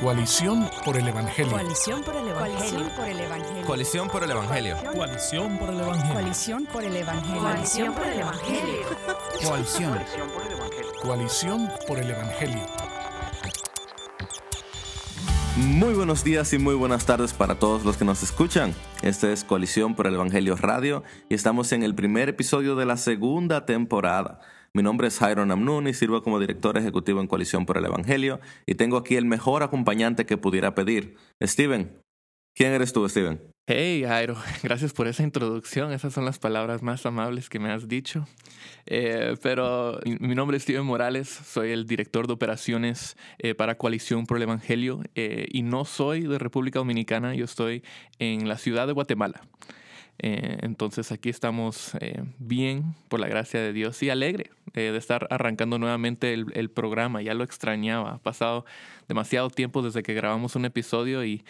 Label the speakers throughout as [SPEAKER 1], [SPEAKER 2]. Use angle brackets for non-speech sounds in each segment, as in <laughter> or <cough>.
[SPEAKER 1] Coalición por el Evangelio.
[SPEAKER 2] Coalición por el Evangelio.
[SPEAKER 3] Coalición por el Evangelio.
[SPEAKER 1] Coalición por el Evangelio.
[SPEAKER 2] Coalición por el Evangelio. Coalición por el Evangelio.
[SPEAKER 1] Coalición. Coalición por el Evangelio.
[SPEAKER 4] Muy buenos días y muy buenas tardes para todos los que nos escuchan. Este es Coalición por el Evangelio Radio y estamos en el primer episodio de la segunda temporada. Mi nombre es Jairo Namnun y sirvo como director ejecutivo en Coalición por el Evangelio y tengo aquí el mejor acompañante que pudiera pedir. Steven, ¿quién eres tú, Steven?
[SPEAKER 5] Hey, Jairo, <laughs> gracias por esa introducción. Esas son las palabras más amables que me has dicho. Eh, pero mi, nombre es Steven Morales, soy el director de operaciones eh, para Coalición por el Evangelio eh, y no soy de República Dominicana, yo estoy en la ciudad de Guatemala. Eh, entonces aquí estamos eh, bien, por la gracia de Dios, y alegre eh, de estar arrancando nuevamente el, programa. Ya lo extrañaba. Ha pasado demasiado tiempo desde que grabamos un episodio y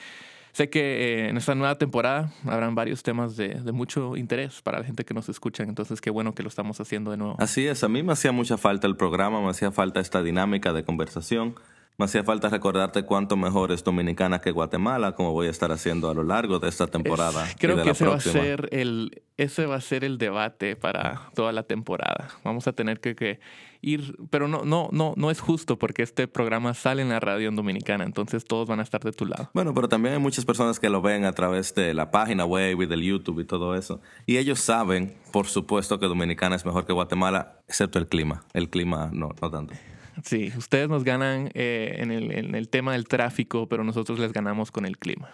[SPEAKER 5] sé que en esta nueva temporada habrán varios temas de, de, mucho interés para la gente que nos escucha. Entonces qué bueno que lo estamos haciendo de nuevo.
[SPEAKER 4] Así es, a mí me hacía mucha falta el programa, me hacía falta esta dinámica de conversación. Me hacía falta recordarte cuánto mejor es Dominicana que Guatemala, como voy a estar haciendo a lo largo de esta temporada.
[SPEAKER 5] Es, creo que ese va, a ser el, ese va a ser el debate para toda la temporada. Vamos a tener que, que, ir, pero no, no, no, no es justo porque este programa sale en la radio en Dominicana, entonces todos van a estar de tu lado.
[SPEAKER 4] Bueno, pero también hay muchas personas que lo ven a través de la página web y del YouTube y todo eso. Y ellos saben, por supuesto, que Dominicana es mejor que Guatemala, excepto el clima. El clima no, no tanto.
[SPEAKER 5] Sí, ustedes nos ganan eh, en, el, en, el, tema del tráfico, pero nosotros les ganamos con el clima.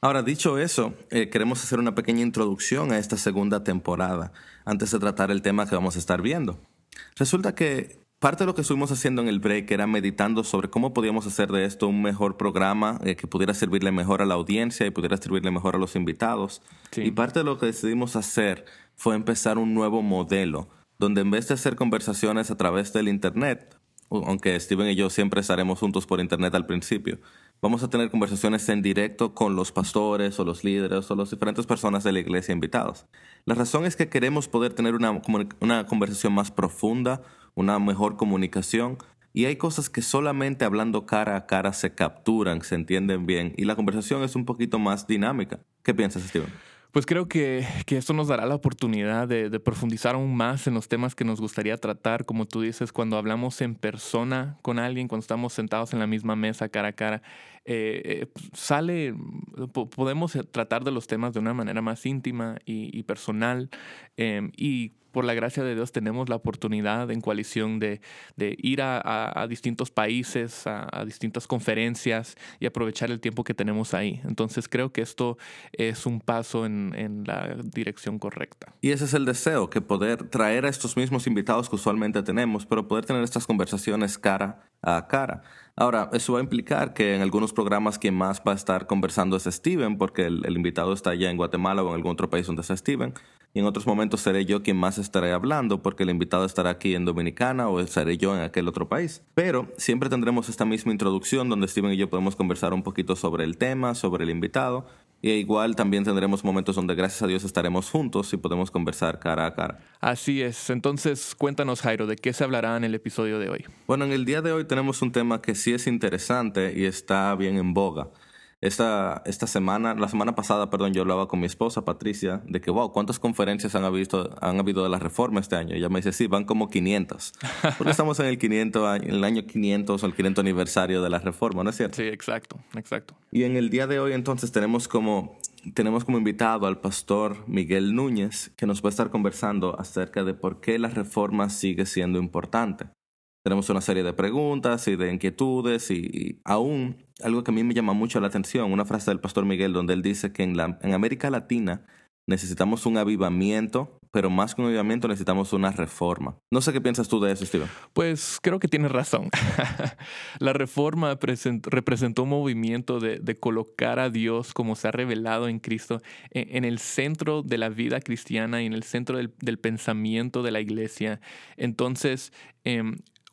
[SPEAKER 4] Ahora, dicho eso, eh, queremos hacer una pequeña introducción a esta segunda temporada antes de tratar el tema que vamos a estar viendo. Resulta que parte de lo que estuvimos haciendo en el break era meditando sobre cómo podíamos hacer de esto un mejor programa eh, que pudiera servirle mejor a la audiencia y pudiera servirle mejor a los invitados. Sí. Y parte de lo que decidimos hacer fue empezar un nuevo modelo donde en vez de hacer conversaciones a través del Internet, aunque Steven y yo siempre estaremos juntos por Internet al principio, vamos a tener conversaciones en directo con los pastores o los líderes o las diferentes personas de la iglesia invitados. La razón es que queremos poder tener una, una conversación más profunda, una mejor comunicación, y hay cosas que solamente hablando cara a cara se capturan, se entienden bien, y la conversación es un poquito más dinámica. ¿Qué piensas, Steven?
[SPEAKER 5] Pues creo que, que, esto nos dará la oportunidad de, de, profundizar aún más en los temas que nos gustaría tratar, como tú dices, cuando hablamos en persona con alguien, cuando estamos sentados en la misma mesa cara a cara, eh, eh, sale, podemos tratar de los temas de una manera más íntima y, y personal eh, y por la gracia de Dios tenemos la oportunidad en coalición de, de ir a, a, a, distintos países, a, a, distintas conferencias y aprovechar el tiempo que tenemos ahí. Entonces creo que esto es un paso en, en, la dirección correcta.
[SPEAKER 4] Y ese es el deseo, que poder traer a estos mismos invitados que usualmente tenemos, pero poder tener estas conversaciones cara a cara. Ahora, eso va a implicar que en algunos programas quien más va a estar conversando es Steven, porque el, invitado está allá en Guatemala o en algún otro país donde está Steven. Y en otros momentos seré yo quien más estaré hablando, porque el invitado estará aquí en Dominicana o seré yo en aquel otro país. Pero siempre tendremos esta misma introducción donde Steven y yo podemos conversar un poquito sobre el tema, sobre el invitado. Y igual también tendremos momentos donde gracias a Dios estaremos juntos y podemos conversar cara a cara.
[SPEAKER 5] Así es. Entonces cuéntanos, Jairo, ¿de qué se hablará en el episodio de hoy?
[SPEAKER 4] Bueno, en el día de hoy tenemos un tema que sí es interesante y está bien en boga. Esta, esta semana, la semana pasada, perdón, yo hablaba con mi esposa Patricia de que, wow, ¿cuántas conferencias han habido, han habido de la reforma este año? Y ella me dice, sí, van como 500. <laughs> Porque estamos en el, 500, en el año 500 o el 500 aniversario de la reforma, ¿no es cierto?
[SPEAKER 5] Sí, exacto, exacto.
[SPEAKER 4] Y en el día de hoy entonces tenemos como, tenemos como invitado al pastor Miguel Núñez, que nos va a estar conversando acerca de por qué la reforma sigue siendo importante. Tenemos una serie de preguntas y de inquietudes y, y, aún algo que a mí me llama mucho la atención, una frase del pastor Miguel donde él dice que en, la, en América Latina necesitamos un avivamiento, pero más que un avivamiento necesitamos una reforma. No sé qué piensas tú de eso, Steven.
[SPEAKER 5] Pues creo que tienes razón. <laughs> la reforma representó un movimiento de, de, colocar a Dios como se ha revelado en Cristo en, en el centro de la vida cristiana y en el centro del, pensamiento de la iglesia. Entonces, eh,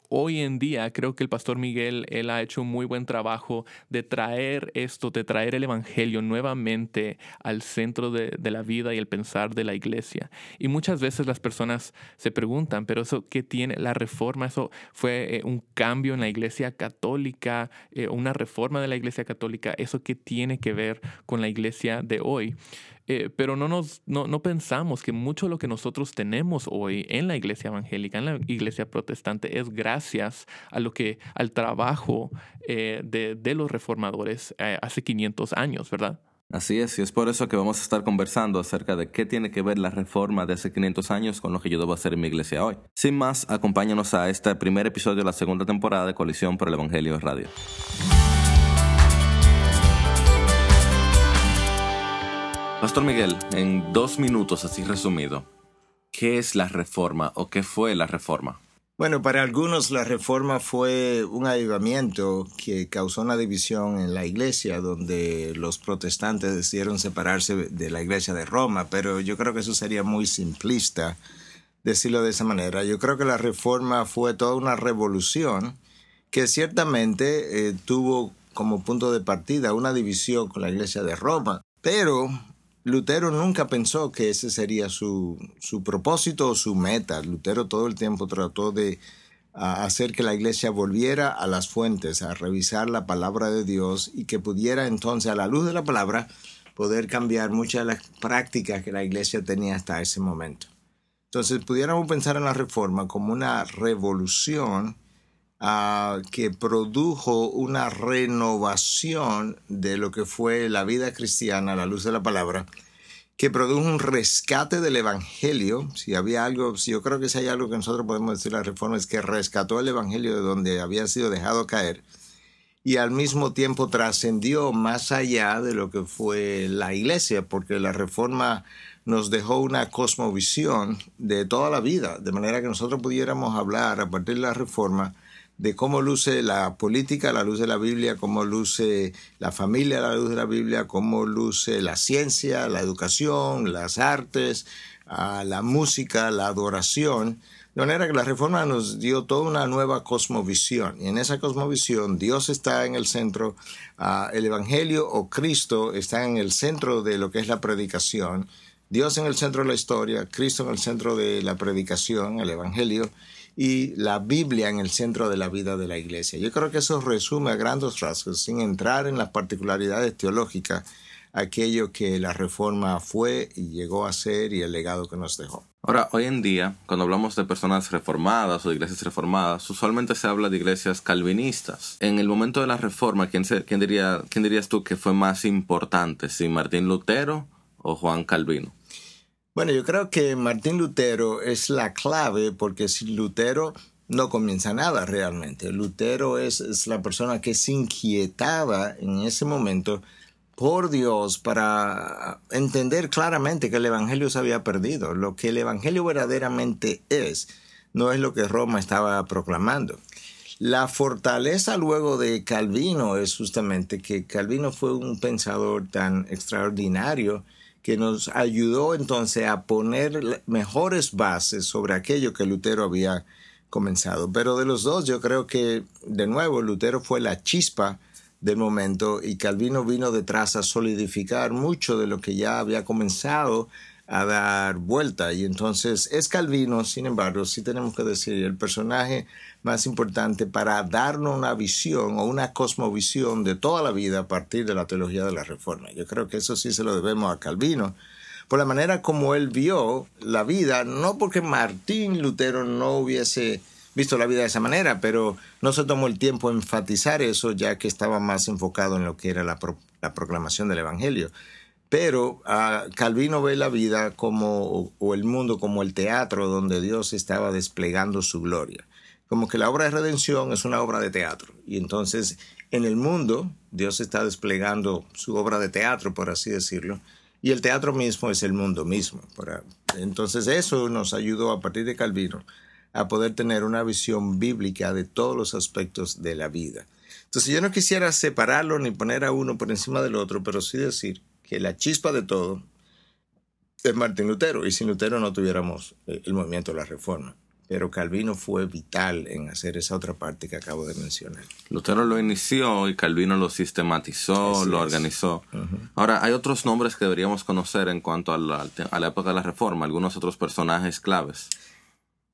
[SPEAKER 5] hoy en día creo que el pastor Miguel, él ha hecho un muy buen trabajo de traer esto, de traer el Evangelio nuevamente al centro de, la vida y el pensar de la iglesia. Y muchas veces las personas se preguntan, pero eso qué tiene la reforma, eso fue eh, un cambio en la iglesia católica, eh, una reforma de la iglesia católica, eso qué tiene que ver con la iglesia de hoy. Eh, pero no, nos, no, no, pensamos que mucho lo que nosotros tenemos hoy en la iglesia evangélica, en la iglesia protestante, es gracias a lo que, al trabajo eh, de, de, los reformadores eh, hace 500 años, ¿verdad?
[SPEAKER 4] Así es, y es por eso que vamos a estar conversando acerca de qué tiene que ver la reforma de hace 500 años con lo que yo debo hacer en mi iglesia hoy. Sin más, acompáñanos a este primer episodio de la segunda temporada de Coalición por el Evangelio Radio. Pastor Miguel, en dos minutos, así resumido, ¿qué es la reforma o qué fue la reforma?
[SPEAKER 6] Bueno, para algunos la reforma fue un avivamiento que causó una división en la iglesia, donde los protestantes decidieron separarse de la iglesia de Roma, pero yo creo que eso sería muy simplista decirlo de esa manera. Yo creo que la reforma fue toda una revolución que ciertamente eh, tuvo como punto de partida una división con la iglesia de Roma, pero Lutero nunca pensó que ese sería su, su propósito o su meta. Lutero todo el tiempo trató de hacer que la iglesia volviera a las fuentes, a revisar la palabra de Dios y que pudiera entonces, a la luz de la palabra, poder cambiar muchas de las prácticas que la iglesia tenía hasta ese momento. Entonces, pudiéramos pensar en la reforma como una revolución uh, que produjo una renovación de lo que fue la vida cristiana a la luz de la palabra, que produjo un rescate del Evangelio. Si había algo, si yo creo que si hay algo que nosotros podemos decir la reforma es que rescató el Evangelio de donde había sido dejado caer y al mismo tiempo trascendió más allá de lo que fue la iglesia, porque la reforma nos dejó una cosmovisión de toda la vida, de manera que nosotros pudiéramos hablar a partir de la reforma de cómo luce la política a la luz de la Biblia, cómo luce la familia a la luz de la Biblia, cómo luce la ciencia, la educación, las artes, la música, la adoración. De manera que la reforma nos dio toda una nueva cosmovisión. Y en esa cosmovisión Dios está en el centro, el Evangelio o Cristo está en el centro de lo que es la predicación. Dios en el centro de la historia, Cristo en el centro de la predicación, el Evangelio y la Biblia en el centro de la vida de la iglesia. Yo creo que eso resume a grandes rasgos, sin entrar en las particularidades teológicas, aquello que la reforma fue y llegó a ser y el legado que nos dejó.
[SPEAKER 4] Ahora, hoy en día, cuando hablamos de personas reformadas o de iglesias reformadas, usualmente se habla de iglesias calvinistas. En el momento de la reforma, ¿quién, quién, diría, quién dirías tú que fue más importante, si Martín Lutero o Juan Calvino?
[SPEAKER 6] Bueno, yo creo que Martín Lutero es la clave porque sin Lutero no comienza nada realmente. Lutero es, es, la persona que se inquietaba en ese momento por Dios para entender claramente que el Evangelio se había perdido. Lo que el Evangelio verdaderamente es, no es lo que Roma estaba proclamando. La fortaleza luego de Calvino es justamente que Calvino fue un pensador tan extraordinario que nos ayudó entonces a poner mejores bases sobre aquello que Lutero había comenzado. Pero de los dos yo creo que, de nuevo, Lutero fue la chispa del momento y Calvino vino detrás a solidificar mucho de lo que ya había comenzado a dar vuelta. Y entonces es Calvino, sin embargo, sí tenemos que decir, el personaje más importante para darnos una visión o una cosmovisión de toda la vida a partir de la teología de la Reforma. Yo creo que eso sí se lo debemos a Calvino, por la manera como él vio la vida, no porque Martín Lutero no hubiese visto la vida de esa manera, pero no se tomó el tiempo de enfatizar eso ya que estaba más enfocado en lo que era la, la proclamación del Evangelio. Pero uh, Calvino ve la vida como, o el mundo como el teatro donde Dios estaba desplegando su gloria. Como que la obra de redención es una obra de teatro. Y entonces en el mundo Dios está desplegando su obra de teatro, por así decirlo. Y el teatro mismo es el mundo mismo. Entonces eso nos ayudó a partir de Calvino a poder tener una visión bíblica de todos los aspectos de la vida. Entonces yo no quisiera separarlo ni poner a uno por encima del otro, pero sí decir que la chispa de todo es Martín Lutero, y sin Lutero no tuviéramos eh, el movimiento de la reforma. pero Calvino fue vital en hacer esa otra parte que acabo de mencionar.
[SPEAKER 4] Lutero lo inició y Calvino lo sistematizó,
[SPEAKER 6] Así
[SPEAKER 4] lo
[SPEAKER 6] es.
[SPEAKER 4] organizó. Ahora, hay otros nombres que deberíamos conocer en cuanto a la, a la época de la Reforma, algunos otros personajes claves.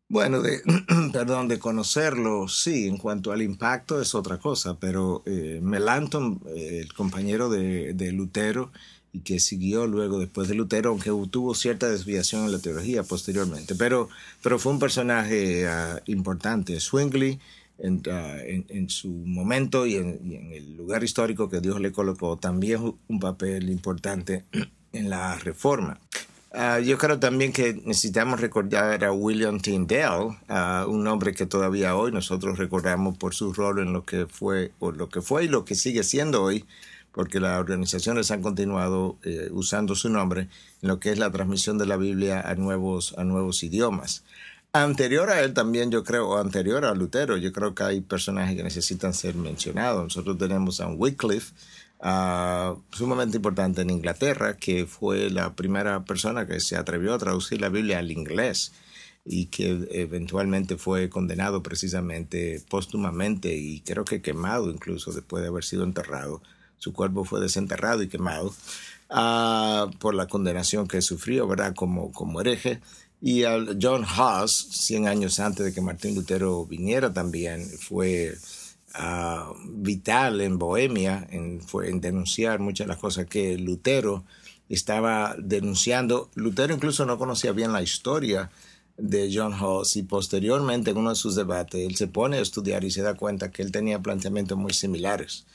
[SPEAKER 6] Bueno, de, <clears throat> perdón, de conocerlo, sí, en cuanto al impacto es otra cosa, pero eh, Melanchthon, eh, el compañero de, de Lutero, y que siguió luego después de Lutero, aunque tuvo cierta desviación en la teología posteriormente, pero, pero fue un personaje ah, importante. Zwingli, en, ah, en- en su momento y en, y en el lugar histórico que Dios le colocó, también un papel importante <clears throat> en la reforma. Ah, yo creo también que necesitamos recordar a William Tyndale, un hombre que todavía hoy nosotros recordamos por su rol en lo que fue, o lo que fue y lo que sigue siendo hoy, porque las organizaciones han continuado eh, usando su nombre en lo que es la transmisión de la Biblia a nuevos, a nuevos idiomas. Anterior a él también, yo creo, o anterior a Lutero, yo creo que hay personajes que necesitan ser mencionados. Nosotros tenemos a Wycliffe, ah, sumamente importante en Inglaterra, que fue la primera persona que se atrevió a traducir la Biblia al inglés y que eventualmente fue condenado precisamente póstumamente y creo que quemado incluso después de haber sido enterrado. Su cuerpo fue desenterrado y quemado ah, por la condenación que sufrió, ¿verdad? Como, como hereje. Y al John Huss, 100 años antes de que Martín Lutero viniera también, fue ah, vital en Bohemia, en, denunciar muchas de las cosas que Lutero estaba denunciando. Lutero incluso no conocía bien la historia de John Huss y posteriormente en uno de sus debates él se pone a estudiar y se da cuenta que él tenía planteamientos muy similares.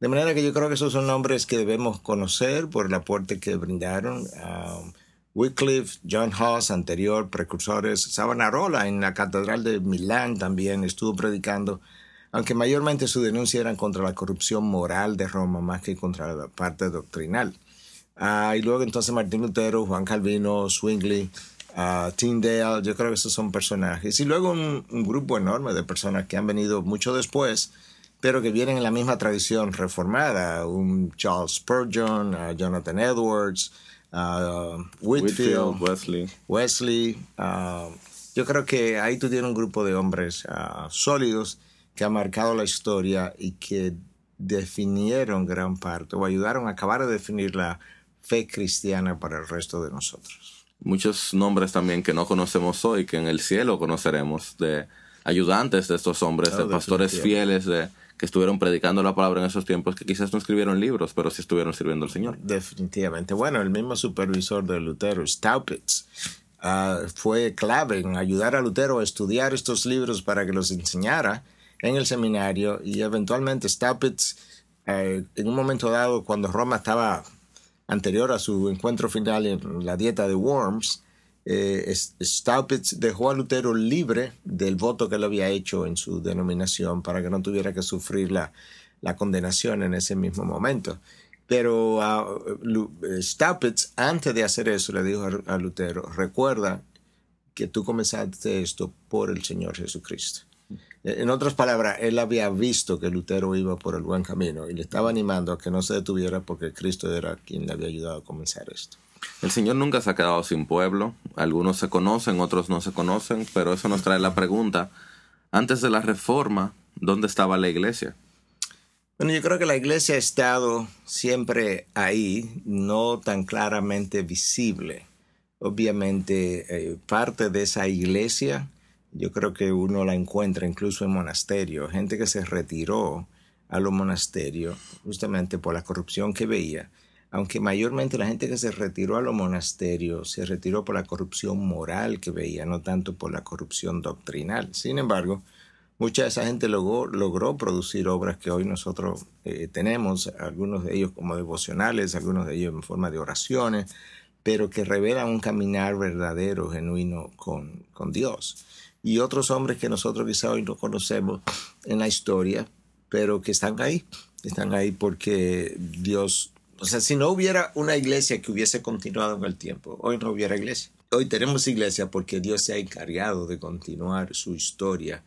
[SPEAKER 6] De manera que yo creo que esos son nombres que debemos conocer por el aporte que brindaron. Um, Wycliffe, John Huss, anterior, precursores, Savonarola en la Catedral de Milán también estuvo predicando, aunque mayormente su denuncia era contra la corrupción moral de Roma más que contra la parte doctrinal. Ah, y luego entonces Martín Lutero, Juan Calvino, Zwingli, ah, Tyndale, yo creo que esos son personajes. Y luego un grupo enorme de personas que han venido mucho después, pero que vienen en la misma tradición reformada. Un Charles Spurgeon, ah, Jonathan Edwards, ah, Whitfield,
[SPEAKER 4] Wesley.
[SPEAKER 6] Wesley. ah, yo creo que ahí tú tienes un grupo de hombres sólidos que han marcado la historia y que definieron gran parte o ayudaron a acabar de definir la fe cristiana para el resto de nosotros.
[SPEAKER 4] Muchos nombres también que no conocemos hoy, que en el cielo conoceremos, de ayudantes de estos hombres,
[SPEAKER 6] Oh,
[SPEAKER 4] de pastores fieles, de que estuvieron predicando la palabra en esos tiempos, que quizás no escribieron libros, pero sí estuvieron sirviendo al Señor.
[SPEAKER 6] Definitivamente. Bueno, el mismo supervisor de Lutero, Staupitz, ah, fue clave en ayudar a Lutero a estudiar estos libros para que los enseñara en el seminario y eventualmente Staupitz, eh, en un momento dado, cuando Roma estaba anterior a su encuentro final en la dieta de Worms, eh, Staupitz dejó a Lutero libre del voto que él había hecho en su denominación para que no tuviera que sufrir la, condenación en ese mismo momento. Pero eh, Staupitz, antes de hacer eso, le dijo a, Lutero, recuerda que tú comenzaste esto por el Señor Jesucristo. Eh, En otras palabras, él había visto que Lutero iba por el buen camino y le estaba animando a que no se detuviera porque Cristo era quien le había ayudado a comenzar esto.
[SPEAKER 4] El Señor nunca se ha quedado sin pueblo. Algunos se conocen, otros no se conocen, pero eso nos trae la pregunta, antes de la reforma, ¿dónde estaba la iglesia?
[SPEAKER 6] Bueno, yo creo que la iglesia ha estado siempre ahí, no tan claramente visible. Obviamente, eh, parte de esa iglesia, yo creo que uno la encuentra incluso en monasterios, gente que se retiró a los monasterios justamente por la corrupción que veía, aunque mayormente la gente que se retiró a los monasterios se retiró por la corrupción moral que veía, no tanto por la corrupción doctrinal. Sin embargo, mucha de esa gente logró, producir obras que hoy nosotros eh, tenemos, algunos de ellos como devocionales, algunos de ellos en forma de oraciones, pero que revelan un caminar verdadero, genuino con, con Dios. Y otros hombres que nosotros quizá hoy no conocemos en la historia, pero que están ahí, están ahí porque Dios, o sea, si no hubiera una iglesia que hubiese continuado en el tiempo, hoy no hubiera iglesia. Hoy tenemos iglesia porque Dios se ha encargado de continuar su historia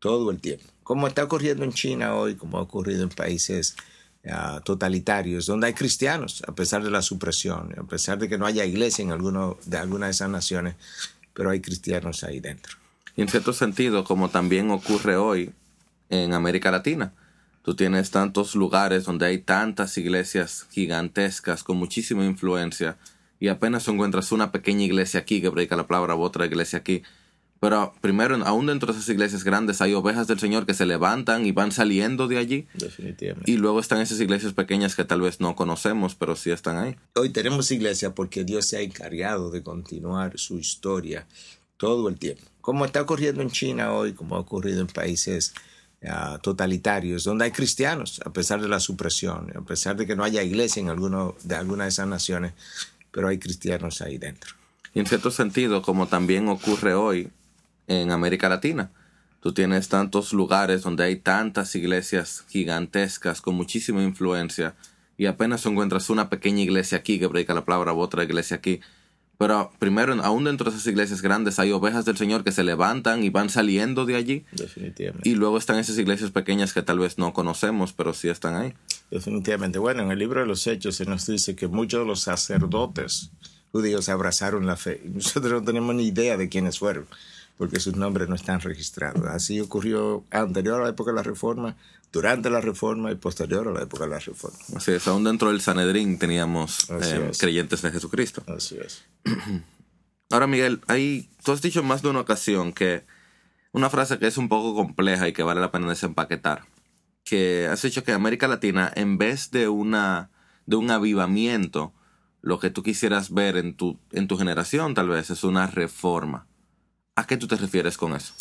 [SPEAKER 6] todo el tiempo. Como está ocurriendo en China hoy, como ha ocurrido en países uh, totalitarios, donde hay cristianos, a pesar de la supresión, a pesar de que no haya iglesia en alguno de alguna de esas naciones, pero hay cristianos ahí dentro.
[SPEAKER 4] Y en cierto sentido, como también ocurre hoy en América Latina, tú tienes tantos lugares donde hay tantas iglesias gigantescas con muchísima influencia y apenas encuentras una pequeña iglesia aquí que predica la palabra o otra iglesia aquí. Pero primero, aún dentro de esas iglesias grandes hay ovejas del Señor que se levantan y van saliendo de allí.
[SPEAKER 6] Definitivamente.
[SPEAKER 4] Y luego están esas iglesias pequeñas que tal vez no conocemos, pero sí están ahí.
[SPEAKER 6] Hoy tenemos iglesia porque Dios se ha encargado de continuar su historia todo el tiempo. Como está ocurriendo en China hoy, como ha ocurrido en países uh, totalitarios, donde hay cristianos, a pesar de la supresión, a pesar de que no haya iglesia en alguno de alguna de esas naciones, pero hay cristianos ahí dentro.
[SPEAKER 4] Y en cierto sentido, como también ocurre hoy en América Latina, tú tienes tantos lugares donde hay tantas iglesias gigantescas con muchísima influencia y apenas encuentras una pequeña iglesia aquí que predica la palabra o otra iglesia aquí. Pero primero, aún dentro de esas iglesias grandes hay ovejas del Señor que se levantan y van saliendo de allí.
[SPEAKER 6] Definitivamente.
[SPEAKER 4] Y luego están esas iglesias pequeñas que tal vez no conocemos, pero sí están ahí.
[SPEAKER 6] Definitivamente. Bueno, en el libro de los Hechos se nos dice que muchos de los sacerdotes judíos abrazaron la fe. Nosotros no tenemos ni idea de quiénes fueron, porque sus nombres no están registrados. Así ocurrió anterior a la época de la Reforma, durante la Reforma y posterior a la época de la Reforma.
[SPEAKER 4] Así es, aún dentro del Sanedrín teníamos eh, creyentes de Jesucristo.
[SPEAKER 6] Así es. <clears throat>
[SPEAKER 4] Ahora, Miguel, hay, tú has dicho en más de una ocasión que una frase que es un poco compleja y que vale la pena desempaquetar, que has dicho que América Latina, en vez de, una, de un avivamiento, lo que tú quisieras ver en tu, en tu generación tal vez es una reforma. ¿A qué tú te refieres con eso?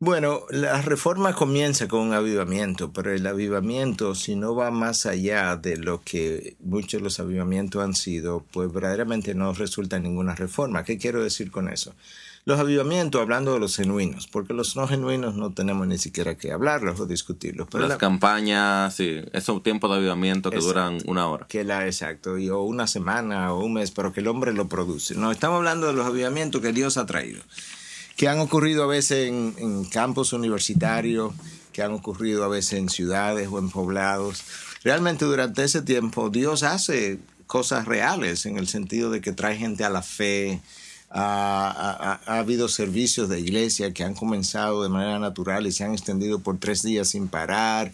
[SPEAKER 6] Bueno, la reforma comienza con un avivamiento, pero el avivamiento, si no va más allá de lo que muchos de los avivamientos han sido, pues verdaderamente no resulta en ninguna reforma. ¿Qué quiero decir con eso? Los avivamientos, hablando de los genuinos, porque los no genuinos no tenemos ni siquiera que hablarlos o discutirlos. Pero
[SPEAKER 4] Las
[SPEAKER 6] la-
[SPEAKER 4] campañas, sí, esos tiempos de avivamiento que
[SPEAKER 6] Exacto.
[SPEAKER 4] duran una hora.
[SPEAKER 6] que la exacto, y, o una semana o un mes, pero que el hombre lo produce. No, estamos hablando de los avivamientos que Dios ha traído, que han ocurrido a veces en, en campos universitarios, que han ocurrido a veces en ciudades o en poblados. Realmente durante ese tiempo Dios hace cosas reales en el sentido de que trae gente a la fe. Ha, ha- ha habido servicios de iglesia que han comenzado de manera natural y se han extendido por tres días sin parar.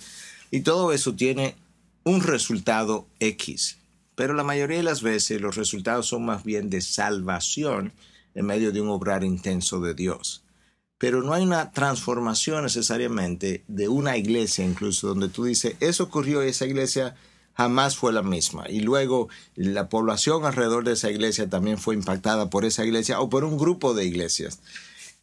[SPEAKER 6] Y todo eso tiene un resultado X. Pero la mayoría de las veces los resultados son más bien de salvación en medio de un obrar intenso de Dios. Pero no hay una transformación necesariamente de una iglesia incluso donde tú dices, eso ocurrió y esa iglesia jamás fue la misma. Y luego la población alrededor de esa iglesia también fue impactada por esa iglesia o por un grupo de iglesias.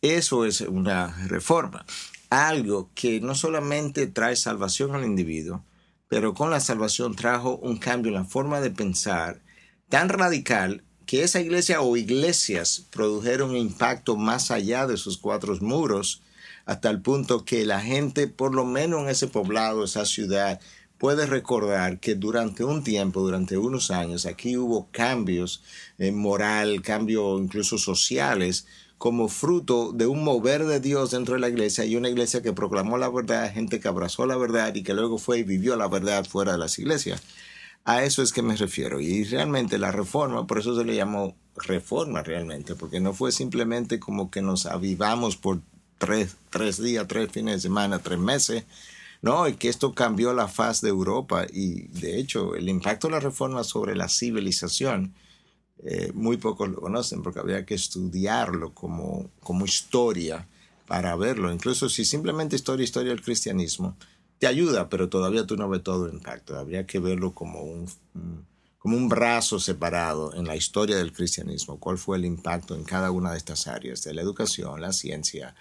[SPEAKER 6] Eso es una reforma. Algo que no solamente trae salvación al individuo, pero con la salvación trajo un cambio en la forma de pensar tan radical que esa iglesia o iglesias produjeron impacto más allá de sus cuatro muros, hasta el punto que la gente, por lo menos en ese poblado, esa ciudad, puede recordar que durante un tiempo, durante unos años, aquí hubo cambios en moral, cambios incluso sociales, como fruto de un mover de Dios dentro de la iglesia y una iglesia que proclamó la verdad, gente que abrazó la verdad y que luego fue y vivió la verdad fuera de las iglesias. A eso es que me refiero. Y realmente la reforma, por eso se le llamó reforma realmente, porque no fue simplemente como que nos avivamos por tres, tres días, tres fines de semana, tres meses. No, y que esto cambió la faz de Europa y de hecho el impacto de la reforma sobre la civilización, eh, muy pocos lo conocen porque habría que estudiarlo como, como historia para verlo. Incluso si simplemente historia, historia del cristianismo, te ayuda, pero todavía tú no ves todo el impacto. Habría que verlo como un, un- como un brazo separado en la historia del cristianismo. ¿Cuál fue el impacto en cada una de estas áreas? De la educación, la ciencia,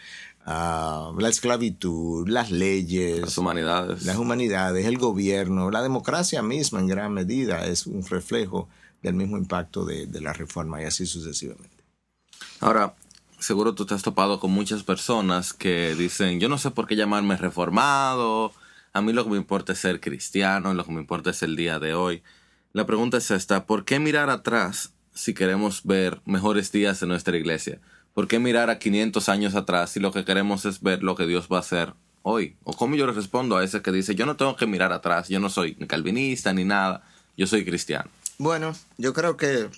[SPEAKER 6] ah, la esclavitud, las leyes,
[SPEAKER 4] Las humanidades.
[SPEAKER 6] las humanidades, el gobierno, la democracia misma en gran medida es un reflejo del mismo impacto de, de la reforma y así sucesivamente.
[SPEAKER 4] Ahora, seguro tú te has topado con muchas personas que dicen, yo no sé por qué llamarme reformado, a mí lo que me importa es ser cristiano, lo que me importa es el día de hoy. La pregunta es esta, ¿por qué mirar atrás si queremos ver mejores días en nuestra iglesia? ¿Por qué mirar a 500 años atrás si lo que queremos es ver lo que Dios va a hacer hoy? ¿O cómo yo le respondo a ese que dice, yo no tengo que mirar atrás, yo no soy ni calvinista ni nada, yo soy cristiano?
[SPEAKER 6] Bueno, yo creo que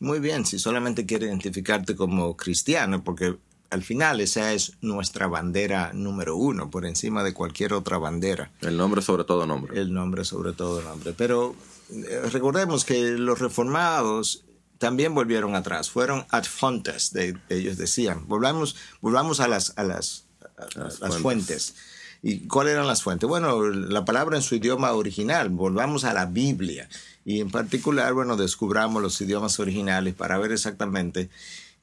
[SPEAKER 6] muy bien si solamente quieres identificarte como cristiano, porque al final esa es nuestra bandera número uno, por encima de cualquier otra bandera.
[SPEAKER 4] El nombre sobre todo nombre.
[SPEAKER 6] El nombre sobre todo nombre. Pero eh, recordemos que los reformados también volvieron atrás, fueron ad fontes, de, ellos decían. Volvamos, volvamos a las, a las, a las, las fuentes. ¿Y cuáles eran las fuentes? Bueno, la palabra en su idioma original, volvamos a la Biblia. Y en particular, bueno, descubramos los idiomas originales para ver exactamente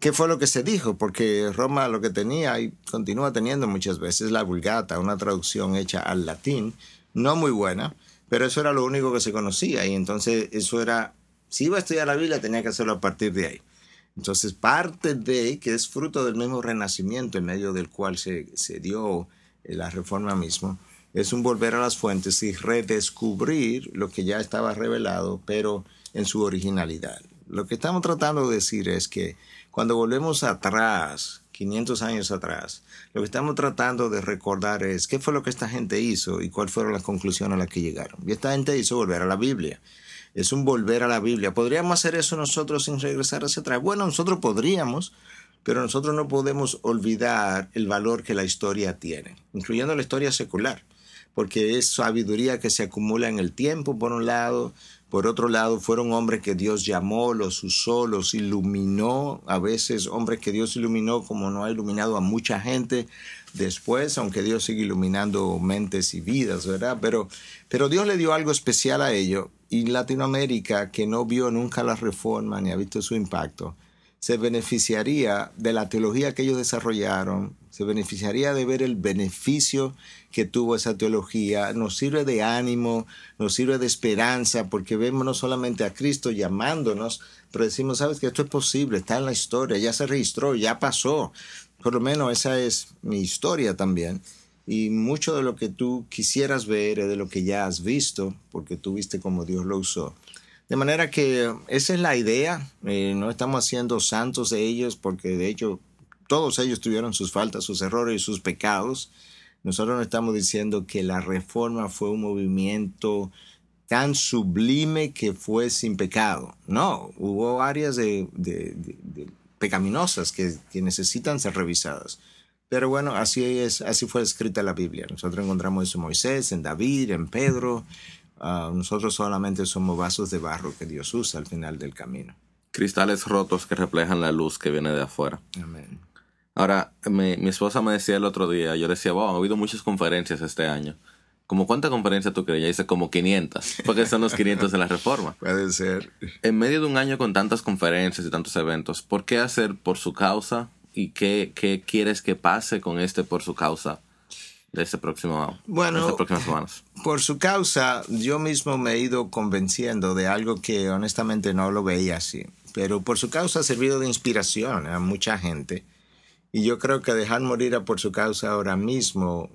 [SPEAKER 6] qué fue lo que se dijo, porque Roma lo que tenía y continúa teniendo muchas veces la Vulgata, una traducción hecha al latín, no muy buena, pero eso era lo único que se conocía y entonces eso era, si iba a estudiar la Biblia tenía que hacerlo a partir de ahí. Entonces parte de, que es fruto del mismo renacimiento en medio del cual se, se dio la reforma misma, es un volver a las fuentes y redescubrir lo que ya estaba revelado, pero en su originalidad. Lo que estamos tratando de decir es que cuando volvemos atrás, 500 años atrás, lo que estamos tratando de recordar es qué fue lo que esta gente hizo y cuáles fueron las conclusiones a las que llegaron. Y esta gente hizo volver a la Biblia. Es un volver a la Biblia. ¿Podríamos hacer eso nosotros sin regresar hacia atrás? Bueno, nosotros podríamos, pero nosotros no podemos olvidar el valor que la historia tiene, incluyendo la historia secular, porque es sabiduría que se acumula en el tiempo, por un lado, por otro lado, fueron hombres que Dios llamó, los usó, los iluminó, a veces hombres que Dios iluminó como no ha iluminado a mucha gente después, aunque Dios sigue iluminando mentes y vidas, ¿verdad? Pero, pero Dios le dio algo especial a ellos y Latinoamérica, que no vio nunca la reforma ni ha visto su impacto, se beneficiaría de la teología que ellos desarrollaron, se beneficiaría de ver el beneficio que tuvo esa teología, nos sirve de ánimo, nos sirve de esperanza, porque vemos no solamente a Cristo llamándonos, pero decimos, sabes que esto es posible, está en la historia, ya se registró, ya pasó. Por lo menos esa es mi historia también. Y mucho de lo que tú quisieras ver es de lo que ya has visto, porque tú viste cómo Dios lo usó. De manera que esa es la idea. Eh, no estamos haciendo santos de ellos porque de hecho todos ellos tuvieron sus faltas, sus errores y sus pecados. Nosotros no estamos diciendo que la reforma fue un movimiento tan sublime que fue sin pecado. No, hubo áreas de, pecaminosas que, que, necesitan ser revisadas. Pero bueno, así es, así fue escrita la Biblia. Nosotros encontramos eso en Moisés, en David, en Pedro, Ah, nosotros solamente somos vasos de barro que Dios usa al final del camino.
[SPEAKER 4] Cristales rotos que reflejan la luz que viene de afuera. Amén. Ahora, mi, mi esposa me decía el otro día, yo decía, wow, ha habido muchas conferencias este año. ¿Como cuántas conferencias tú crees? Dice como 500, porque son los 500 de la reforma. <laughs>
[SPEAKER 6] Puede ser.
[SPEAKER 4] En medio de un año con tantas conferencias y tantos eventos, ¿por qué hacer por su causa? ¿Y qué, qué quieres que pase con este por su causa de este próximo,
[SPEAKER 6] bueno, Por su causa, yo mismo me he ido convenciendo de algo que honestamente no lo veía así. Pero por su causa ha servido de inspiración a mucha gente. Y yo creo que dejar morir a por su causa ahora mismo,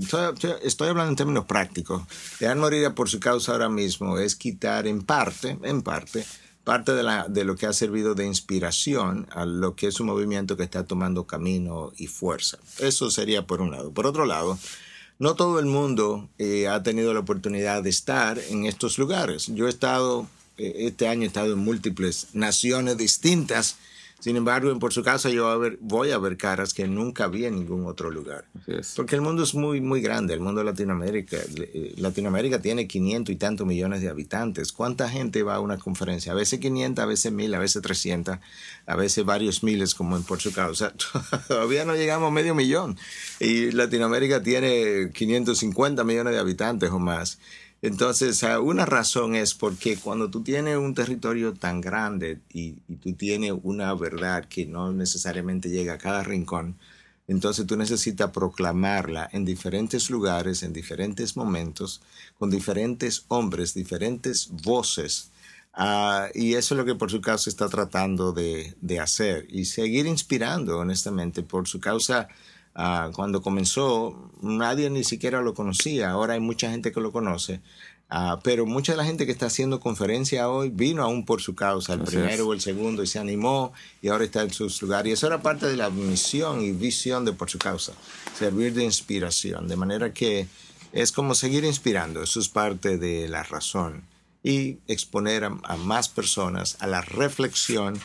[SPEAKER 6] estoy, estoy hablando en términos prácticos, dejar morir a por su causa ahora mismo es quitar en parte, en parte, parte de, la, de lo que ha servido de inspiración a lo que es un movimiento que está tomando camino y fuerza. Eso sería por un lado. Por otro lado, no todo el mundo eh, ha tenido la oportunidad de estar en estos lugares. Yo he estado, eh, este año he estado en múltiples naciones distintas sin embargo, por su casa yo voy a ver caras que nunca vi en ningún otro lugar. Porque el mundo es muy, muy grande, el mundo de Latinoamérica. Eh, Latinoamérica tiene 500 y tantos millones de habitantes. ¿Cuánta gente va a una conferencia? A veces 500, a veces 1000, a veces 300, a veces varios miles como en por su casa. <laughs> todavía no llegamos a medio millón. Y Latinoamérica tiene 550 millones de habitantes o más. Entonces, una razón es porque cuando tú tienes un territorio tan grande y, tú tienes una verdad que no necesariamente llega a cada rincón, entonces tú necesitas proclamarla en diferentes lugares, en diferentes momentos, con diferentes hombres, diferentes voces. Ah, y eso es lo que por su causa está tratando de hacer y seguir inspirando, honestamente, por su causa Ah, cuando comenzó, nadie ni siquiera lo conocía. Ahora hay mucha gente que lo conoce. Uh, pero mucha de la gente que está haciendo conferencia hoy vino aún por su causa, el primero o el segundo, y se animó y ahora está en sus lugares. Y eso era parte de la misión y visión de por su causa, servir de inspiración. De manera que es como seguir inspirando, eso es parte de la razón. Y exponer a más personas a la reflexión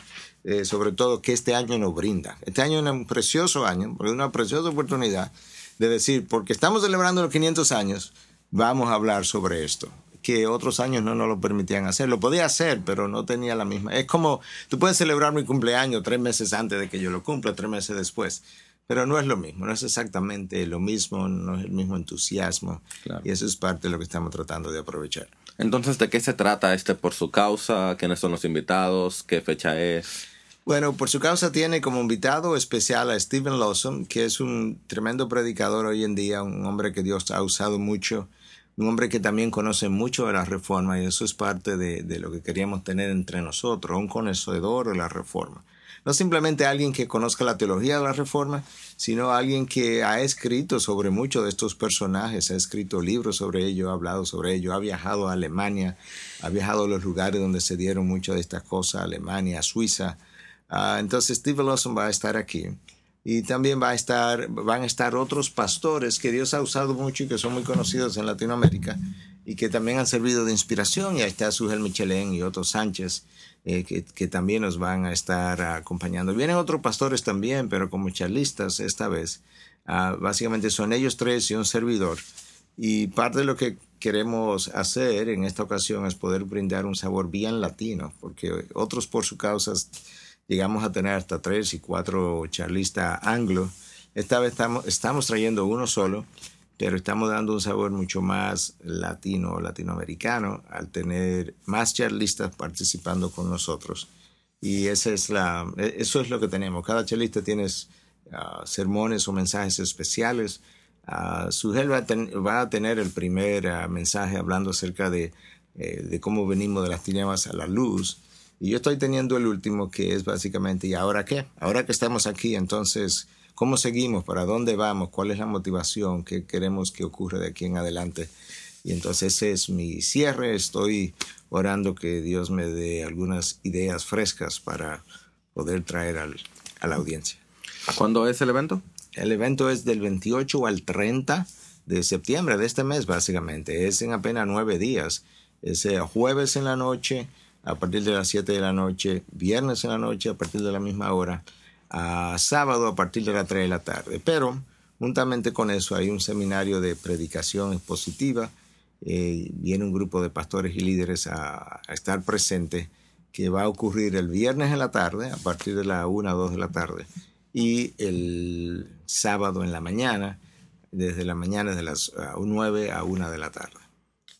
[SPEAKER 6] eh, sobre todo que este año nos brinda. Este año es un precioso año, una preciosa oportunidad de decir, porque estamos celebrando los 500 años, vamos a hablar sobre esto que otros años no nos lo permitían hacer. Lo podía hacer, pero no tenía la misma. Es como, tú puedes celebrar mi cumpleaños tres meses antes de que yo lo cumpla, tres meses después, pero no es lo mismo, no es exactamente lo mismo, no es el mismo entusiasmo. Y eso es parte de lo que estamos tratando de aprovechar.
[SPEAKER 4] Entonces, ¿de qué se trata este por su causa? ¿Quiénes son los invitados? ¿Qué fecha es?
[SPEAKER 6] Bueno, por su causa tiene como invitado especial a Stephen Lawson, que es un tremendo predicador hoy en día, un hombre que Dios ha usado mucho un hombre que también conoce mucho de la reforma y eso es parte de, lo que queríamos tener entre nosotros, un conocedor de la reforma. No simplemente alguien que conozca la teología de la reforma, sino alguien que ha escrito sobre muchos de estos personajes, ha escrito libros sobre ello, ha hablado sobre ello, ha viajado a Alemania, ha viajado a los lugares donde se dieron muchas de estas cosas, Alemania, Suiza. Ah, entonces Steve Lawson va a estar aquí y también va a estar, van a estar otros pastores que Dios ha usado mucho y que son muy conocidos en Latinoamérica y que también han servido de inspiración. Y ahí está Sugel Michelén y Otto Sánchez, eh, que, también nos van a estar acompañando. Vienen otros pastores también, pero como charlistas esta vez. Ah, básicamente son ellos tres y un servidor. Y parte de lo que queremos hacer en esta ocasión es poder brindar un sabor bien latino, porque otros por su causa llegamos a tener hasta tres y cuatro charlistas anglo. Esta vez estamos, estamos trayendo uno solo, pero estamos dando un sabor mucho más latino, latinoamericano, al tener más charlistas participando con nosotros. Y esa es la, e, eso es lo que tenemos. Cada charlista tiene ah, sermones o mensajes especiales. Uh, Sugel va, va, a tener el primer ah, mensaje hablando acerca de, eh, de cómo venimos de las tinieblas a la luz. Y yo estoy teniendo el último que es básicamente, ¿y ahora qué? Ahora que estamos aquí, entonces, ¿cómo seguimos? ¿Para dónde vamos? ¿Cuál es la motivación? ¿Qué queremos que ocurra de aquí en adelante? Y entonces ese es mi cierre. Estoy orando que Dios me dé algunas ideas frescas para poder traer al, a la audiencia.
[SPEAKER 4] ¿Cuándo es el evento?
[SPEAKER 6] El evento es del 28 al 30 de septiembre de este mes, básicamente. Es en apenas nueve días. Es el jueves en la noche, a partir de las 7 de la noche, viernes en la noche a partir de la misma hora, a sábado a partir de las 3 de la tarde. Pero, juntamente con eso, hay un seminario de predicación expositiva. Eh, viene un grupo de pastores y líderes a, estar presentes que va a ocurrir el viernes en la tarde, a partir de la 1 o 2 de la tarde, y el sábado en la mañana, desde la mañana de las 9 a 1 de la tarde.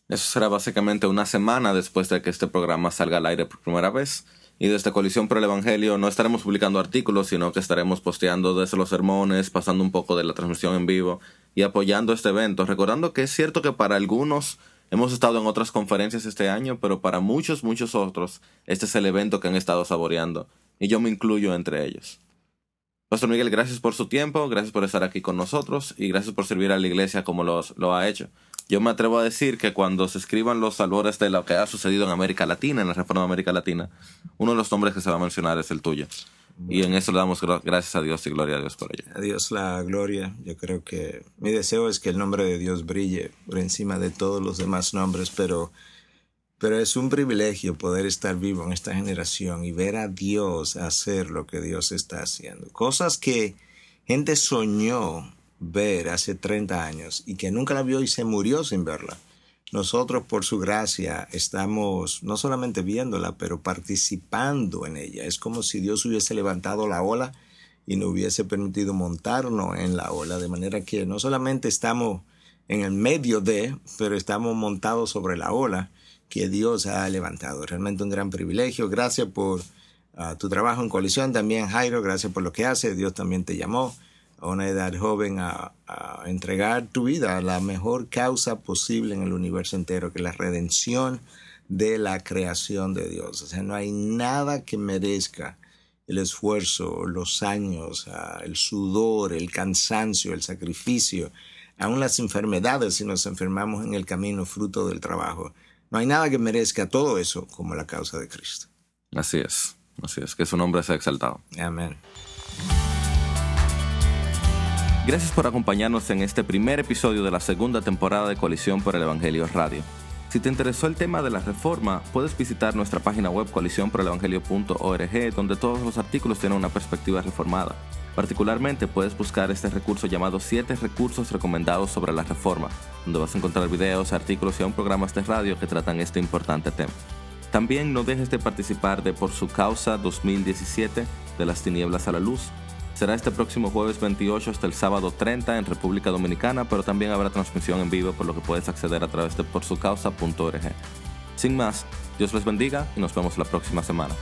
[SPEAKER 4] Eso será básicamente una semana después de que este programa salga al aire por primera vez. Y desde Coalición por el Evangelio no estaremos publicando artículos, sino que estaremos posteando desde los sermones, pasando un poco de la transmisión en vivo y apoyando este evento. Recordando que es cierto que para algunos hemos estado en otras conferencias este año, pero para muchos, muchos otros, este es el evento que han estado saboreando. Y yo me incluyo entre ellos. Pastor Miguel, gracias por su tiempo, gracias por estar aquí con nosotros y gracias por servir a la iglesia como lo ha hecho. Yo me atrevo a decir que cuando se escriban los albores de lo que ha sucedido en América Latina, en la reforma de América Latina, uno de los nombres que se va a mencionar es el tuyo. Y en eso le damos gracias a Dios y gloria a Dios por ello.
[SPEAKER 6] A Dios la gloria. Yo creo que mi deseo es que el nombre de Dios brille por encima de todos los demás nombres, pero, pero es un privilegio poder estar vivo en esta generación y ver a Dios hacer lo que Dios está haciendo. Cosas que gente soñó ver hace 30 años y que nunca la vio y se murió sin verla. Nosotros, por su gracia, estamos no solamente viéndola, pero participando en ella. Es como si Dios hubiese levantado la ola y nos hubiese permitido montarnos en la ola, de manera que no solamente estamos en el medio de, pero estamos montados sobre la ola que Dios ha levantado. Realmente un gran privilegio. Gracias por ah, tu trabajo en coalición también, Jairo. Gracias por lo que hace. Dios también te llamó a una edad joven a, entregar tu vida a la mejor causa posible en el universo entero, que es la redención de la creación de Dios. O sea, no hay nada que merezca el esfuerzo, los años, ah, el sudor, el cansancio, el sacrificio, aún las enfermedades si nos enfermamos en el camino fruto del trabajo. No hay nada que merezca todo eso como la causa de Cristo.
[SPEAKER 4] Así es, así es, que su nombre sea exaltado.
[SPEAKER 6] Amén.
[SPEAKER 4] Gracias por acompañarnos en este primer episodio de la segunda temporada de Coalición por el Evangelio Radio. Si te interesó el tema de la reforma, puedes visitar nuestra página web coaliciónporelevangelio.org, donde todos los artículos tienen una perspectiva reformada. Particularmente puedes buscar este recurso llamado 7 recursos recomendados sobre la reforma, donde vas a encontrar videos, artículos y aún programas de radio que tratan este importante tema. También no dejes de participar de Por su causa 2017 de las tinieblas a la luz. Será este próximo jueves 28 hasta el sábado 30 en República Dominicana, pero también habrá transmisión en vivo por lo que puedes acceder a través de porsucausa.org. Sin más, Dios les bendiga y nos vemos la próxima semana.